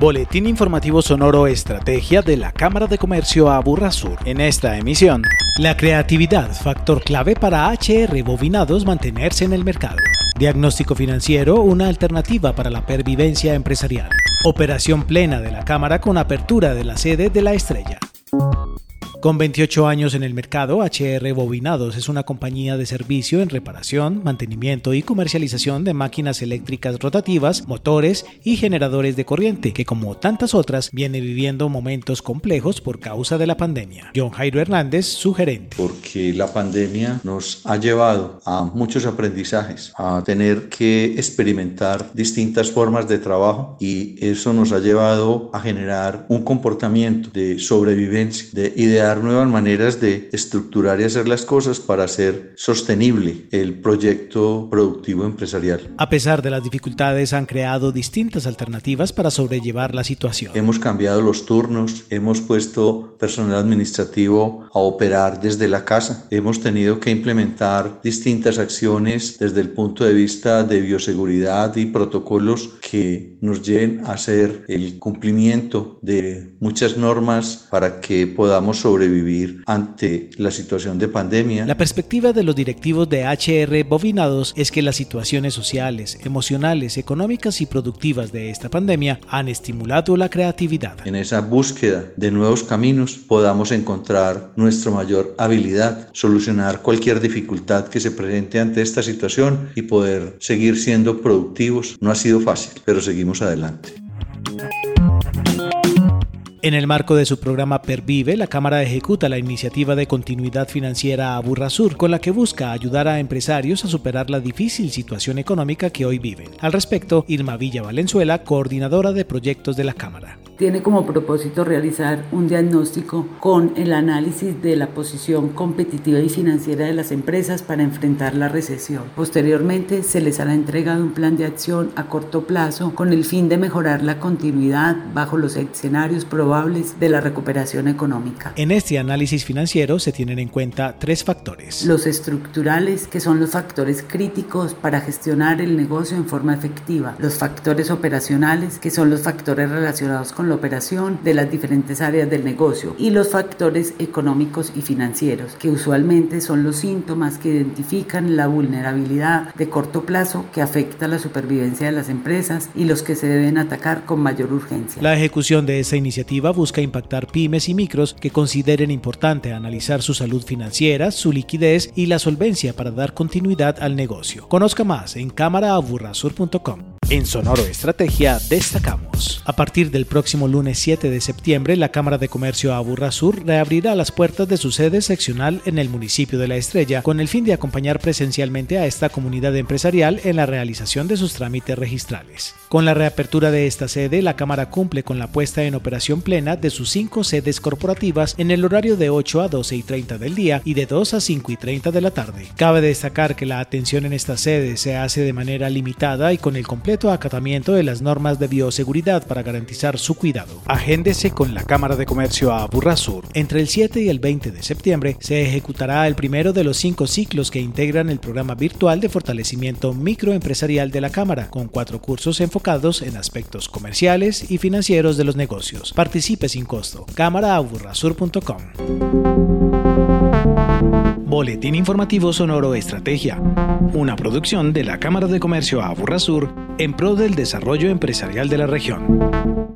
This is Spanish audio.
Boletín informativo sonoro Estrategia de la Cámara de Comercio Aburrasur. En esta emisión, la creatividad, factor clave para HR bovinados mantenerse en el mercado. Diagnóstico financiero, una alternativa para la pervivencia empresarial. Operación plena de la Cámara con apertura de la sede de la Estrella. Con 28 años en el mercado, HR Bobinados es una compañía de servicio en reparación, mantenimiento y comercialización de máquinas eléctricas rotativas, motores y generadores de corriente, que como tantas otras viene viviendo momentos complejos por causa de la pandemia. John Jairo Hernández, su gerente. Porque la pandemia nos ha llevado a muchos aprendizajes, a tener que experimentar distintas formas de trabajo y eso nos ha llevado a generar un comportamiento de sobrevivencia, de idear nuevas maneras de estructurar y hacer las cosas para hacer sostenible el proyecto productivo empresarial. A pesar de las dificultades, han creado distintas alternativas para sobrellevar la situación. Hemos cambiado los turnos, hemos puesto personal administrativo a operar desde la casa, hemos tenido que implementar distintas acciones desde el punto de vista de bioseguridad y protocolos que nos lleven a hacer el cumplimiento de muchas normas para que podamos sobrevivir sobrevivir ante la situación de pandemia. La perspectiva de los directivos de HR Bovinados es que las situaciones sociales, emocionales, económicas y productivas de esta pandemia han estimulado la creatividad. En esa búsqueda de nuevos caminos podamos encontrar nuestra mayor habilidad, solucionar cualquier dificultad que se presente ante esta situación y poder seguir siendo productivos. No ha sido fácil, pero seguimos adelante. En el marco de su programa Pervive, la Cámara ejecuta la iniciativa de continuidad financiera a Burrasur, con la que busca ayudar a empresarios a superar la difícil situación económica que hoy viven. Al respecto, Irma Villa Valenzuela, coordinadora de proyectos de la Cámara tiene como propósito realizar un diagnóstico con el análisis de la posición competitiva y financiera de las empresas para enfrentar la recesión. Posteriormente se les hará entregado un plan de acción a corto plazo con el fin de mejorar la continuidad bajo los escenarios probables de la recuperación económica. En este análisis financiero se tienen en cuenta tres factores. Los estructurales, que son los factores críticos para gestionar el negocio en forma efectiva. Los factores operacionales, que son los factores relacionados con la operación de las diferentes áreas del negocio y los factores económicos y financieros, que usualmente son los síntomas que identifican la vulnerabilidad de corto plazo que afecta la supervivencia de las empresas y los que se deben atacar con mayor urgencia. La ejecución de esa iniciativa busca impactar pymes y micros que consideren importante analizar su salud financiera, su liquidez y la solvencia para dar continuidad al negocio. Conozca más en cámaraaburrasur.com. En Sonoro Estrategia destacamos. A partir del próximo lunes 7 de septiembre, la Cámara de Comercio Aburra Sur reabrirá las puertas de su sede seccional en el municipio de La Estrella, con el fin de acompañar presencialmente a esta comunidad empresarial en la realización de sus trámites registrales. Con la reapertura de esta sede, la Cámara cumple con la puesta en operación plena de sus cinco sedes corporativas en el horario de 8 a 12 y 30 del día y de 2 a 5 y 30 de la tarde. Cabe destacar que la atención en esta sede se hace de manera limitada y con el completo acatamiento de las normas de bioseguridad para garantizar su cuidado. Agéndese con la Cámara de Comercio a Burrasur. Entre el 7 y el 20 de septiembre se ejecutará el primero de los cinco ciclos que integran el programa virtual de fortalecimiento microempresarial de la Cámara, con cuatro cursos enfocados en aspectos comerciales y financieros de los negocios. Participe sin costo. cámaraaburrasur.com. Boletín Informativo Sonoro Estrategia, una producción de la Cámara de Comercio Aburrasur en pro del desarrollo empresarial de la región.